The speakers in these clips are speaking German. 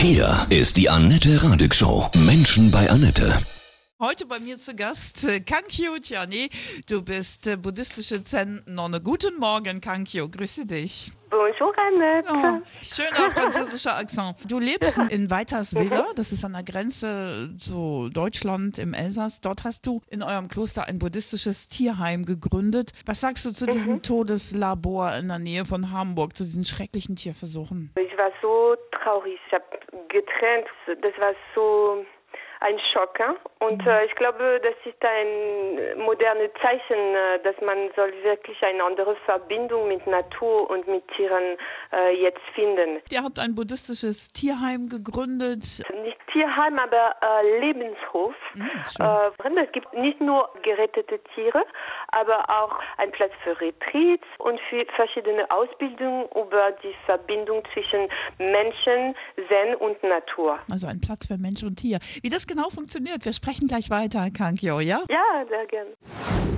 Hier ist die Annette Radig Show. Menschen bei Annette. Heute bei mir zu Gast äh, Kankyo Tjani. Du bist äh, buddhistische Zen-Nonne. Guten Morgen, Kankyo. Grüße dich. Bonjour, Annette. Oh, schöner französischer Akzent. Du lebst in Weiterswiller, das ist an der Grenze zu Deutschland im Elsass. Dort hast du in eurem Kloster ein buddhistisches Tierheim gegründet. Was sagst du zu diesem Todeslabor in der Nähe von Hamburg, zu diesen schrecklichen Tierversuchen? War so traurig. Ich habe getrennt. Das war so ein Schock. Und äh, ich glaube, das ist ein modernes Zeichen, äh, dass man soll wirklich eine andere Verbindung mit Natur und mit Tieren äh, jetzt finden. Ihr habt ein buddhistisches Tierheim gegründet. Nicht Tierheim, aber äh, Lebenshof. Äh, es gibt nicht nur gerettete Tiere, aber auch ein Platz für Retreats und für verschiedene Ausbildungen über die Verbindung zwischen Menschen, Zen und Natur. Also ein Platz für Mensch und Tier. Wie das genau funktioniert, wir sprechen gleich weiter, Kankyo, ja? Ja, sehr gerne.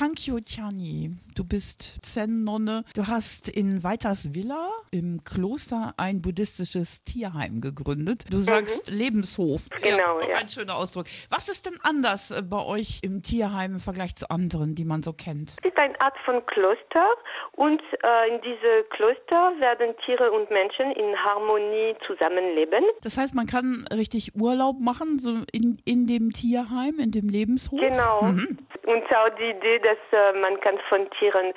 Kankyo Chani, du bist Zen-Nonne. Du hast in Weiterswiller im Kloster ein buddhistisches Tierheim gegründet. Du sagst Lebenshof. Genau, auch ja. Ein schöner Ausdruck. Was ist denn anders äh, bei euch im Tierheim im Vergleich zu anderen, die man so kennt? Es ist eine Art von Kloster und äh, in diesem Kloster werden Tiere und Menschen in Harmonie zusammenleben. Das heißt, man kann richtig Urlaub machen, so in, in dem Tierheim, in dem Lebenshof. Genau. Und auch die Idee, dass äh, man kann von Tieren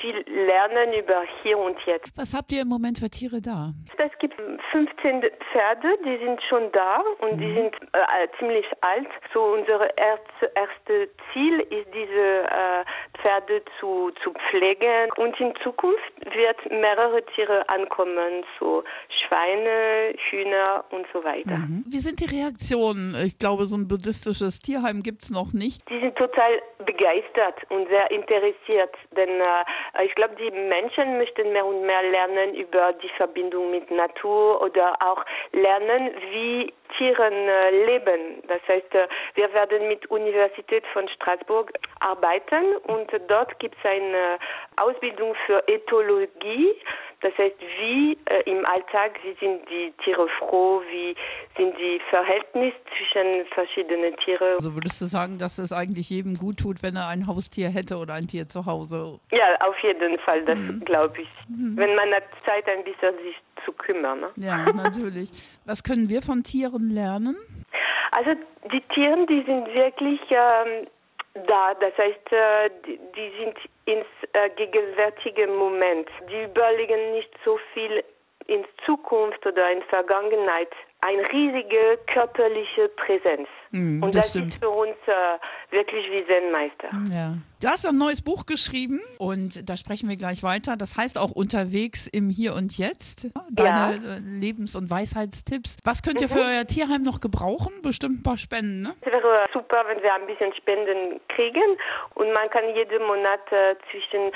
viel lernen über hier und jetzt. Was habt ihr im Moment für Tiere da? Es gibt 15 Pferde, die sind schon da und die sind äh, ziemlich alt. So unser erste, erste Ziel ist, diese äh, Pferde zu, zu pflegen. Und in Zukunft wird mehrere Tiere ankommen, so Schweine, Hühner und so weiter. Wie sind die Reaktionen? Ich glaube, so ein buddhistisches Tierheim gibt es noch nicht. Die sind total begeistert und sehr interessiert, denn äh, ich glaube, die Menschen möchten mehr und mehr lernen über die Verbindung mit Natur oder auch lernen, wie Tieren äh, leben. Das heißt, äh, wir werden mit Universität von Straßburg arbeiten und dort gibt es eine Ausbildung für Ethologie. Das heißt, wie äh, im Alltag, wie sind die Tiere froh, wie sind die Verhältnisse zwischen verschiedenen Tieren. Also würdest du sagen, dass es eigentlich jedem gut tut, wenn er ein Haustier hätte oder ein Tier zu Hause? Ja, auf jeden Fall, das glaube ich. Wenn man hat Zeit, ein bisschen sich zu kümmern. Ne? Ja, natürlich. Was können wir von Tieren lernen? Also die Tiere, die sind wirklich ähm, da. Das heißt, äh, die, sind ins äh, gegenwärtige Moment. Die überlegen nicht so viel in Zukunft oder in Vergangenheit. Eine riesige körperliche Präsenz. Mm, Und das das, ist für uns äh, wirklich wie Zen-Meister. Ja. Du hast ein neues Buch geschrieben und da sprechen wir gleich weiter. Das heißt auch unterwegs im Hier und Jetzt. Deine äh, Lebens- und Weisheitstipps. Was könnt ihr für euer Tierheim noch gebrauchen? Bestimmt ein paar Spenden, ne? Es wäre super, wenn wir ein bisschen Spenden kriegen und man kann jeden Monat äh, zwischen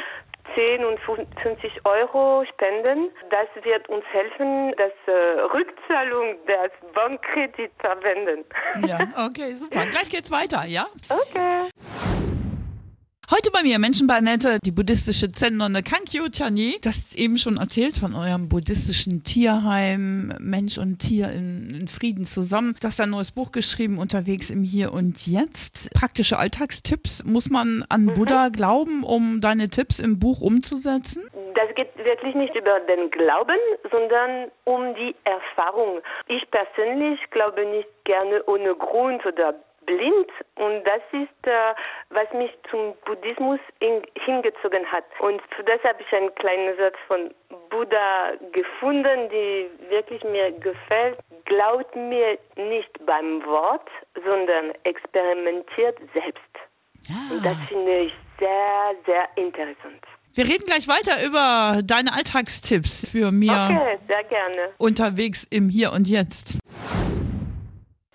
10 und 50 Euro spenden. Das wird uns helfen, das äh, Rückzahlung des Bankkredits verwenden. Ja, okay, super. Gleich geht's weiter, ja? Okay. Heute bei mir Menschen bei Annette, die buddhistische Zen-Nonne Kankyo Chani. Du hast eben schon erzählt von eurem buddhistischen Tierheim, Mensch und Tier in, in Frieden zusammen. Du hast ein neues Buch geschrieben, unterwegs im Hier und Jetzt. Praktische Alltagstipps. Muss man an Buddha glauben, um deine Tipps im Buch umzusetzen? Das geht wirklich nicht über den Glauben, sondern um die Erfahrung. Ich persönlich glaube nicht gerne ohne Grund oder blind und das ist, äh, was mich zum Buddhismus in, hingezogen hat. Und für das habe ich einen kleinen Satz von Buddha gefunden, die wirklich mir gefällt. Glaubt mir nicht beim Wort, sondern experimentiert selbst. Und das finde ich sehr, sehr interessant. Wir reden gleich weiter über deine Alltagstipps für mir Okay, sehr gerne. unterwegs im Hier und Jetzt.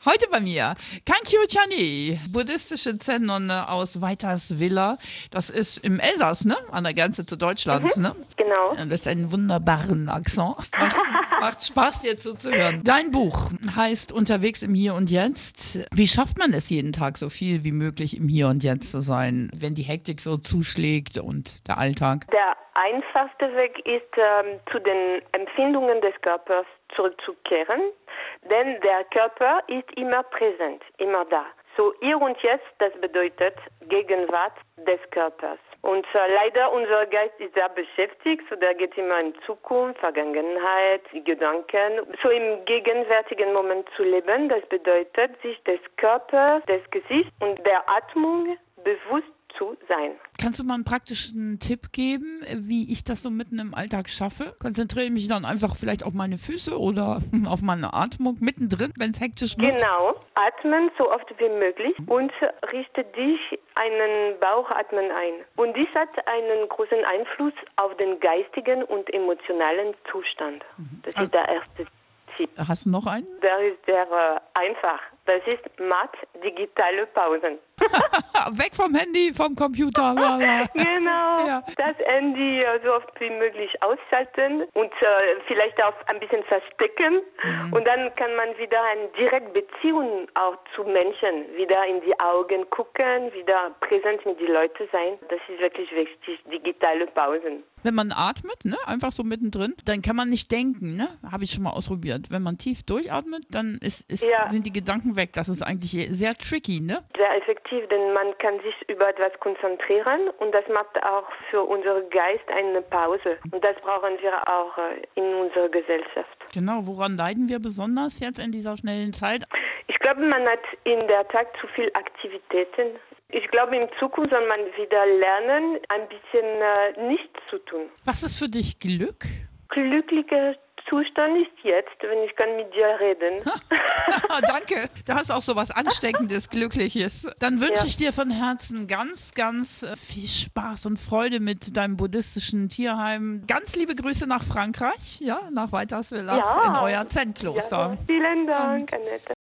Heute bei mir Kankyo Chani, buddhistische Zen-Nonne aus Weiterswiller. Das ist im Elsass, ne? An der Grenze zu Deutschland, ne? Genau. Das ist einen wunderbaren Akzent. Macht, macht Spaß, dir zuzuhören. Dein Buch heißt Unterwegs im Hier und Jetzt. Wie schafft man es jeden Tag so viel wie möglich im Hier und Jetzt zu sein, wenn die Hektik so zuschlägt und der Alltag? Der einfachste Weg ist, ähm, zu den Empfindungen des Körpers zurückzukehren, denn der Körper ist immer präsent, immer da. So hier und jetzt, das bedeutet Gegenwart des Körpers. Und äh, leider unser Geist ist sehr beschäftigt, so der geht immer in Zukunft, Vergangenheit, Gedanken. So im gegenwärtigen Moment zu leben, das bedeutet, sich des Körpers, des Gesichts und der Atmung bewusst zu sein. Kannst du mal einen praktischen Tipp geben, wie ich das so mitten im Alltag schaffe? Konzentriere mich dann einfach vielleicht auf meine Füße oder auf meine Atmung mittendrin, wenn es hektisch wird? Genau, atmen so oft wie möglich und richte dich einen Bauchatmen ein. Und dies hat einen großen Einfluss auf den geistigen und emotionalen Zustand. Das ist der erste Tipp. Hast du noch einen? Der ist sehr äh, einfach. Das ist matt digitale Pausen. Weg vom Handy, vom Computer. Genau. Ja. Das Handy so oft wie möglich ausschalten und äh, vielleicht auch ein bisschen verstecken. Mhm. Und dann kann man wieder eine direkte Beziehung auch zu Menschen, wieder in die Augen gucken, wieder präsent mit den Leuten sein. Das ist wirklich wichtig, digitale Pausen. Wenn man atmet, ne, einfach so mittendrin, dann kann man nicht denken, ne? Habe ich schon mal ausprobiert. Wenn man tief durchatmet, dann ist, ist, Ja. sind die Gedanken weg. Das ist eigentlich sehr tricky, ne? Sehr effektiv, denn man kann sich über etwas konzentrieren und das macht auch für unseren Geist eine Pause. Und das brauchen wir auch äh, in unserer Gesellschaft. Genau, woran leiden wir besonders jetzt in dieser schnellen Zeit? Ich glaube, man hat in der Tag zu viel Aktivitäten. Ich glaube, in Zukunft soll man wieder lernen, ein bisschen äh, nichts zu tun. Was ist für dich Glück? Glücklicher Zustand ist jetzt, wenn ich kann mit dir reden. Danke. Du hast auch so was Ansteckendes, Glückliches. Dann wünsche Ja. ich dir von Herzen ganz, ganz viel Spaß und Freude mit deinem buddhistischen Tierheim. Ganz liebe Grüße nach Frankreich, ja, nach Weiterswillach Ja. in euer Zen-Kloster. Ja, vielen Dank, Annette.